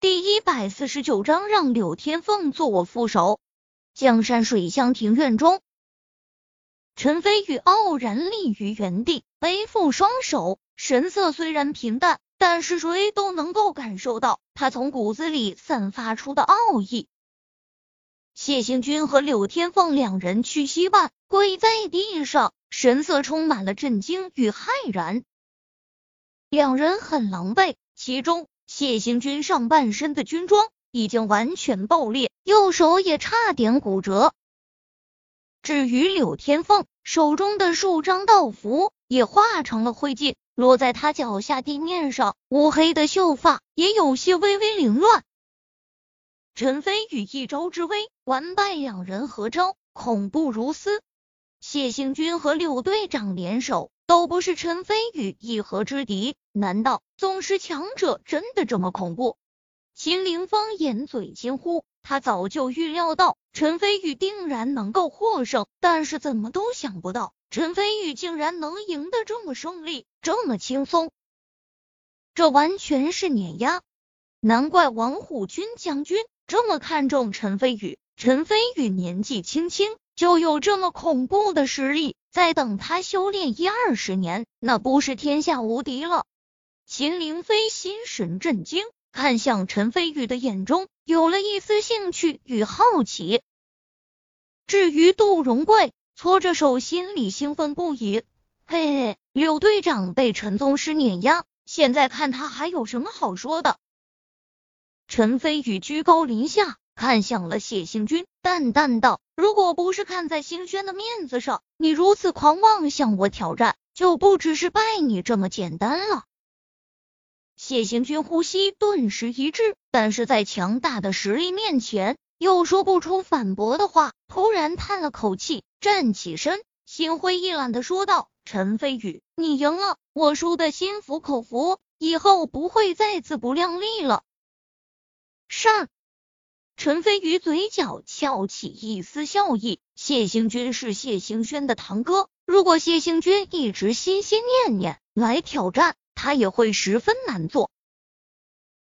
第一百四十九章让柳天凤做我副手。江山水乡庭院中，陈飞宇傲然立于原地，背负双手，神色虽然平淡，但是谁都能够感受到他从骨子里散发出的傲意。谢行军和柳天凤两人屈膝半跪在地上，神色充满了震惊与骇然。两人很狼狈，其中谢行军上半身的军装已经完全爆裂，右手也差点骨折。至于柳天凤手中的数张道符也化成了灰烬，落在他脚下地面上，乌黑的秀发也有些微微凌乱。陈飞宇一招之威，完败两人合招，恐怖如斯。谢行军和柳队长联手，都不是陈飞宇一合之敌。难道宗师强者真的这么恐怖？秦凌风掩嘴惊呼，他早就预料到陈飞宇定然能够获胜，但是怎么都想不到陈飞宇竟然能赢得这么顺利，这么轻松。这完全是碾压，难怪王虎军将军。这么看重陈飞宇，陈飞宇年纪轻轻就有这么恐怖的实力，再等他修炼一二十年，那不是天下无敌了？秦凌飞心神震惊，看向陈飞宇的眼中有了一丝兴趣与好奇。至于杜荣贵，搓着手，心里兴奋不已。嘿嘿，柳队长被陈宗师碾压，现在看他还有什么好说的？陈飞宇居高临下看向了谢兴军，淡淡道：“如果不是看在星轩的面子上，你如此狂妄向我挑战，就不只是拜你这么简单了。”谢行军呼吸顿时一滞，但是在强大的实力面前，又说不出反驳的话。突然叹了口气，站起身，心灰意懒的说道：“陈飞宇，你赢了，我输的心服口服，以后不会再自不量力了。”上，陈飞宇嘴角翘起一丝笑意。谢行军是谢行轩的堂哥，如果谢行军一直心心念念来挑战，他也会十分难做。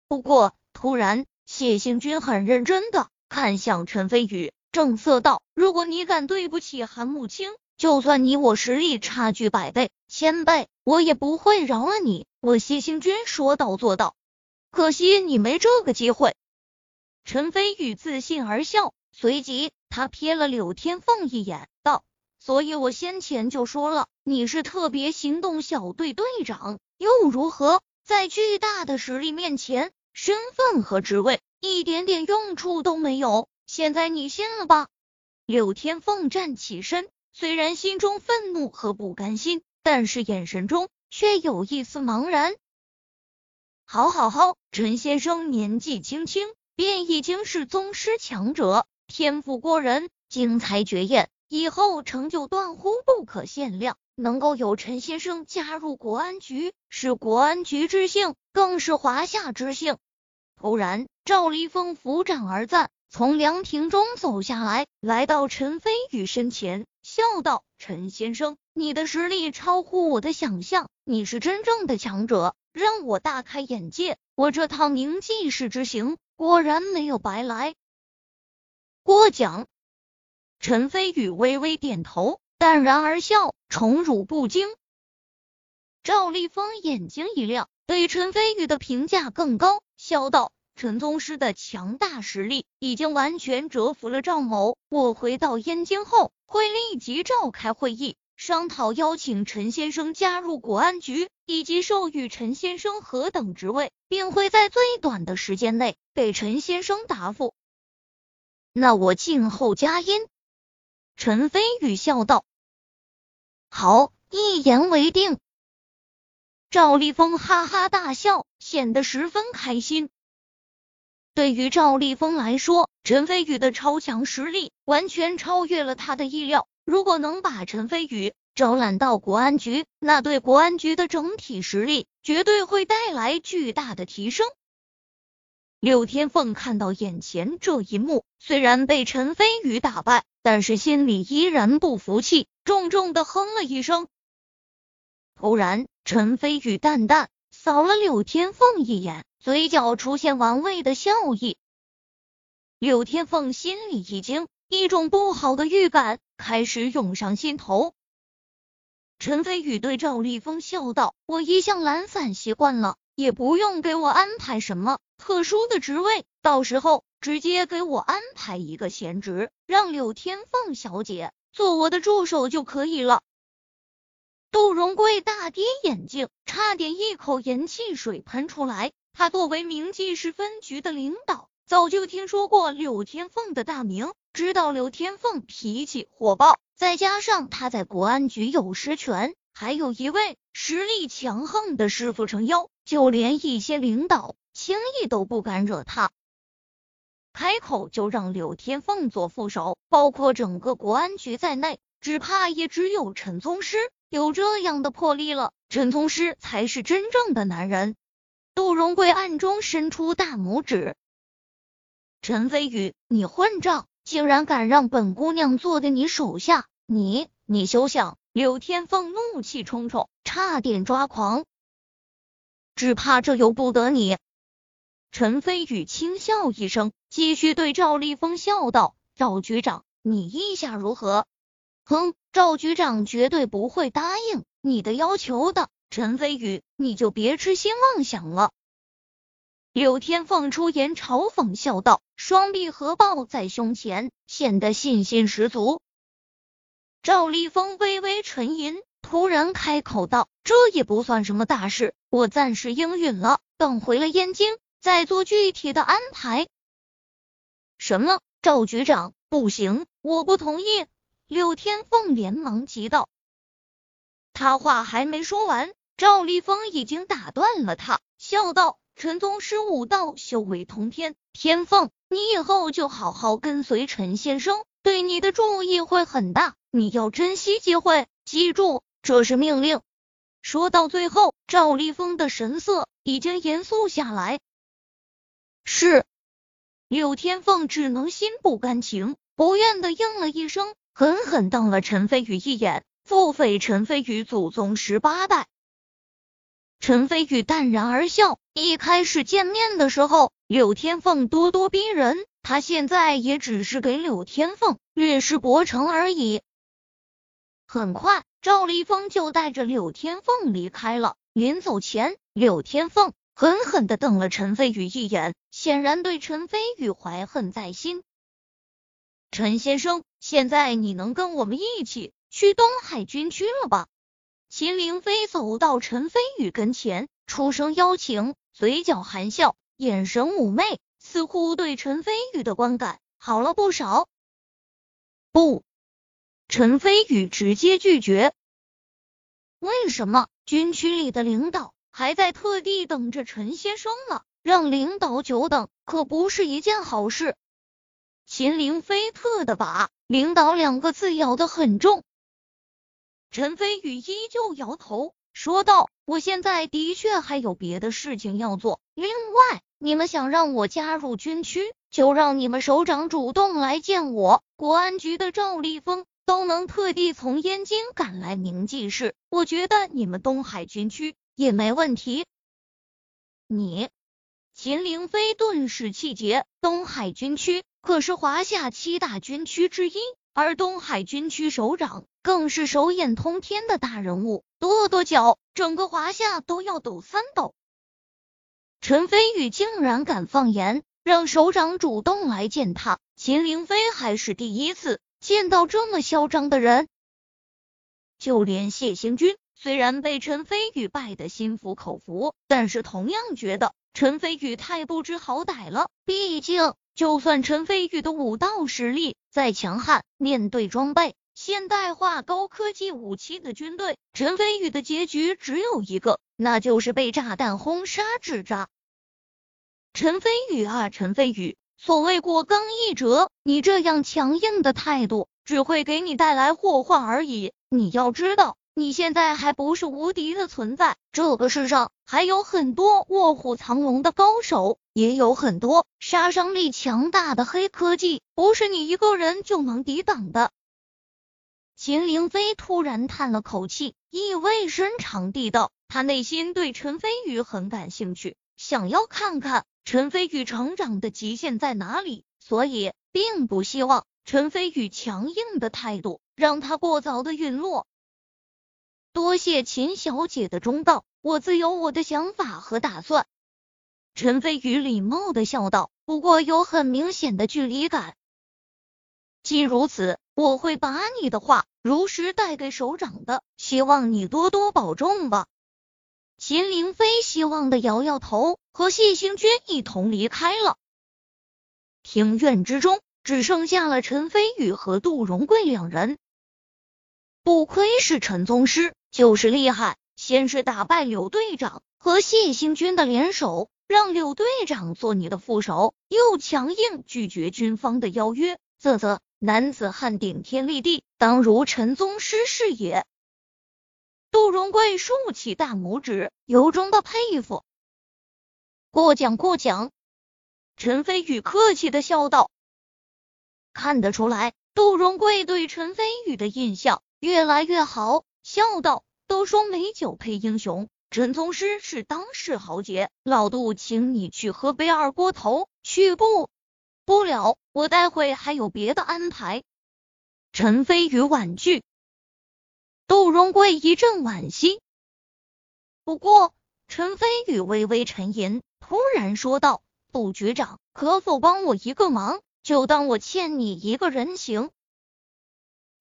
不过，突然，谢行军很认真的看向陈飞宇，正色道：“如果你敢对不起韩慕清，就算你我实力差距百倍、千倍，我也不会饶了你。”我谢行军说到做到，可惜你没这个机会。陈飞宇自信而笑，随即他瞥了柳天凤一眼，道：“所以我先前就说了，你是特别行动小队队长，又如何？在巨大的实力面前，身份和职位一点点用处都没有。现在你信了吧？”柳天凤站起身，虽然心中愤怒和不甘心，但是眼神中却有一丝茫然。好好好，陈先生年纪轻轻。便已经是宗师强者，天赋过人，精彩绝艳，以后成就断乎不可限量。能够有陈先生加入国安局，是国安局之幸，更是华夏之幸。突然，赵立峰扶掌而赞，从凉亭中走下来，来到陈飞宇身前，笑道：“陈先生，你的实力超乎我的想象，你是真正的强者，让我大开眼界。我这趟凝气士之行。”果然没有白来。过奖。陈飞宇微微点头，淡然而笑，宠辱不惊。赵立峰眼睛一亮，对陈飞宇的评价更高，笑道：“陈宗师的强大实力已经完全折服了赵某。我回到燕京后，会立即召开会议。”商讨邀请陈先生加入国安局，以及授予陈先生何等职位，并会在最短的时间内给陈先生答复。那我静候佳音。陈飞宇笑道：“好，一言为定。”赵立峰哈哈大笑，显得十分开心。对于赵立峰来说，陈飞宇的超强实力完全超越了他的意料。如果能把陈飞宇招揽到国安局，那对国安局的整体实力绝对会带来巨大的提升。柳天凤看到眼前这一幕，虽然被陈飞宇打败，但是心里依然不服气，重重的哼了一声。突然，陈飞宇淡淡扫了柳天凤一眼，嘴角出现玩味的笑意。柳天凤心里一惊，一种不好的预感开始涌上心头。陈飞宇对赵立峰笑道：“我一向懒散习惯了，也不用给我安排什么特殊的职位，到时候直接给我安排一个闲职，让柳天凤小姐做我的助手就可以了。”杜荣贵大跌眼镜，差点一口盐汽水喷出来。他作为明记市分局的领导，早就听说过柳天凤的大名，知道柳天凤脾气火爆。再加上他在国安局有实权，还有一位实力强横的师傅撑腰，就连一些领导轻易都不敢惹他。开口就让柳天凤做副手，包括整个国安局在内，只怕也只有陈宗师有这样的魄力了。陈宗师才是真正的男人。杜荣贵暗中伸出大拇指。陈飞宇，你混账！竟然敢让本姑娘坐在你手下，你你休想！柳天凤怒气冲冲，差点抓狂，只怕这由不得你。陈飞宇轻笑一声，继续对赵立峰笑道：“赵局长，你意下如何？”“哼，赵局长绝对不会答应你的要求的。”陈飞宇，你就别痴心妄想了。柳天凤出言嘲讽笑道，双臂合抱在胸前，显得信心十足。赵立峰微微沉吟，突然开口道：“这也不算什么大事，我暂时应允了，等回了燕京再做具体的安排。”什么？赵局长，不行，我不同意！柳天凤连忙急道。他话还没说完，赵立峰已经打断了他，笑道。陈宗师武道修为通天，天凤，你以后就好好跟随陈先生，对你的注意会很大，你要珍惜机会，记住，这是命令。说到最后，赵立峰的神色已经严肃下来。是，柳天凤只能心不甘情不愿的应了一声，狠狠瞪了陈飞宇一眼，腹诽陈飞宇祖宗十八代。陈飞宇淡然而笑。一开始见面的时候，柳天凤咄咄逼人，他现在也只是给柳天凤略施薄惩而已。很快，赵立峰就带着柳天凤离开了。临走前，柳天凤狠狠的瞪了陈飞宇一眼，显然对陈飞宇怀恨在心。陈先生，现在你能跟我们一起去东海军区了吧？秦凌飞走到陈飞宇跟前，出声邀请。嘴角含笑，眼神妩媚，似乎对陈飞宇的观感好了不少。不，陈飞宇直接拒绝。为什么？军区里的领导还在特地等着陈先生呢？让领导久等可不是一件好事。秦凌飞特的把“领导”两个字咬得很重。陈飞宇依旧摇头。说道：“我现在的确还有别的事情要做。另外，你们想让我加入军区，就让你们首长主动来见我。国安局的赵立峰都能特地从燕京赶来明记市，我觉得你们东海军区也没问题。”你，秦凌飞顿时气结。东海军区可是华夏七大军区之一，而东海军区首长更是手眼通天的大人物。跺跺脚，整个华夏都要抖三抖。陈飞宇竟然敢放言，让首长主动来见他。秦凌飞还是第一次见到这么嚣张的人。就连谢行军，虽然被陈飞宇败得心服口服，但是同样觉得陈飞宇太不知好歹了。毕竟，就算陈飞宇的武道实力再强悍，面对装备。现代化高科技武器的军队，陈飞宇的结局只有一个，那就是被炸弹轰杀致渣。陈飞宇啊，陈飞宇，所谓过刚易折，你这样强硬的态度只会给你带来祸患而已。你要知道，你现在还不是无敌的存在，这个世上还有很多卧虎藏龙的高手，也有很多杀伤力强大的黑科技，不是你一个人就能抵挡的。秦凌飞突然叹了口气，意味深长地道：“他内心对陈飞宇很感兴趣，想要看看陈飞宇成长的极限在哪里，所以并不希望陈飞宇强硬的态度让他过早的陨落。多谢秦小姐的忠告，我自有我的想法和打算。陈飞宇礼貌的笑道，不过有很明显的距离感。既如此，我会把你的话如实带给首长的，希望你多多保重吧。秦凌飞希望的摇摇头，和谢星君一同离开了。庭院之中，只剩下了陈飞宇和杜荣贵两人。不亏是陈宗师。就是厉害，先是打败柳队长和谢星君的联手，让柳队长做你的副手，又强硬拒绝军方的邀约。啧啧，男子汉顶天立地，当如陈宗师是也。杜荣贵竖起大拇指，由衷的佩服。过奖过奖，陈飞宇客气的笑道。看得出来，杜荣贵对陈飞宇的印象越来越好。笑道：“都说美酒配英雄，陈宗师是当世豪杰，老杜请你去喝杯二锅头，去不？不了，我待会还有别的安排。”陈飞宇婉拒。杜荣贵一阵惋惜。不过，陈飞宇微微沉吟，突然说道：“杜局长，可否帮我一个忙？就当我欠你一个人情。”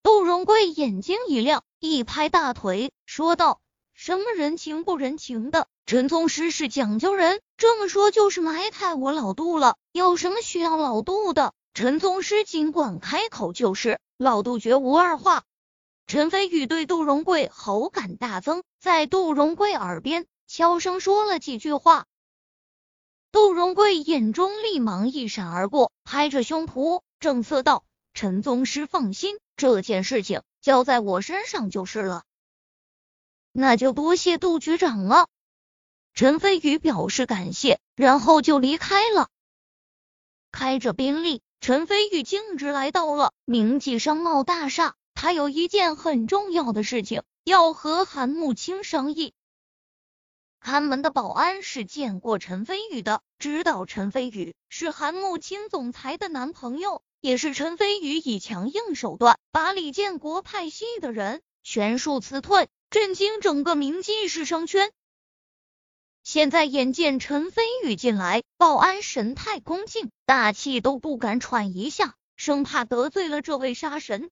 杜荣贵眼睛一亮，一拍大腿，说道：“什么人情不人情的？陈宗师是讲究人，这么说就是埋汰我老杜了。有什么需要老杜的，陈宗师尽管开口就是，老杜绝无二话。”陈飞宇对杜荣贵好感大增，在杜荣贵耳边悄声说了几句话。杜荣贵眼中立芒一闪而过，拍着胸脯正色道。陈宗师放心，这件事情交在我身上就是了。那就多谢杜局长了。陈飞宇表示感谢，然后就离开了。开着宾利，陈飞宇径直来到了明记商贸大厦。他有一件很重要的事情要和韩慕清商议。看门的保安是见过陈飞宇的，知道陈飞宇是韩慕清总裁的男朋友。也是陈飞宇以强硬手段把李建国派系的人全数辞退，震惊整个明记市商圈。现在眼见陈飞宇进来，保安神态恭敬，大气都不敢喘一下，生怕得罪了这位杀神。